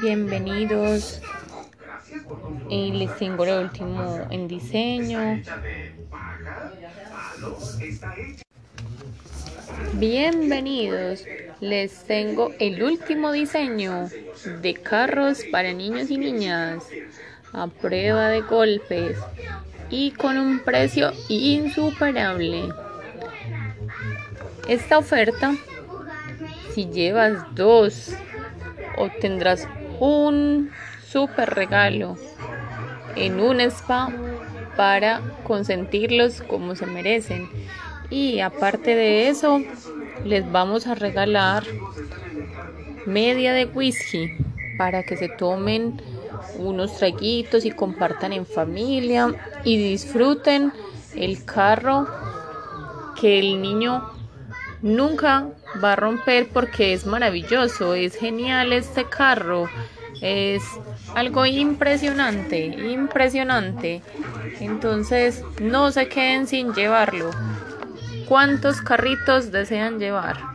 Bienvenidos. Y les tengo lo último en diseño. Bienvenidos. Les tengo el último diseño de carros para niños y niñas a prueba de golpes y con un precio insuperable. Esta oferta, si llevas dos, obtendrás un super regalo en un spa para consentirlos como se merecen. Y aparte de eso, les vamos a regalar media de whisky para que se tomen unos traguitos y compartan en familia y disfruten el carro que el niño nunca va a romper porque es maravilloso, es genial este carro, es algo impresionante, impresionante. Entonces no se queden sin llevarlo. ¿Cuántos carritos desean llevar?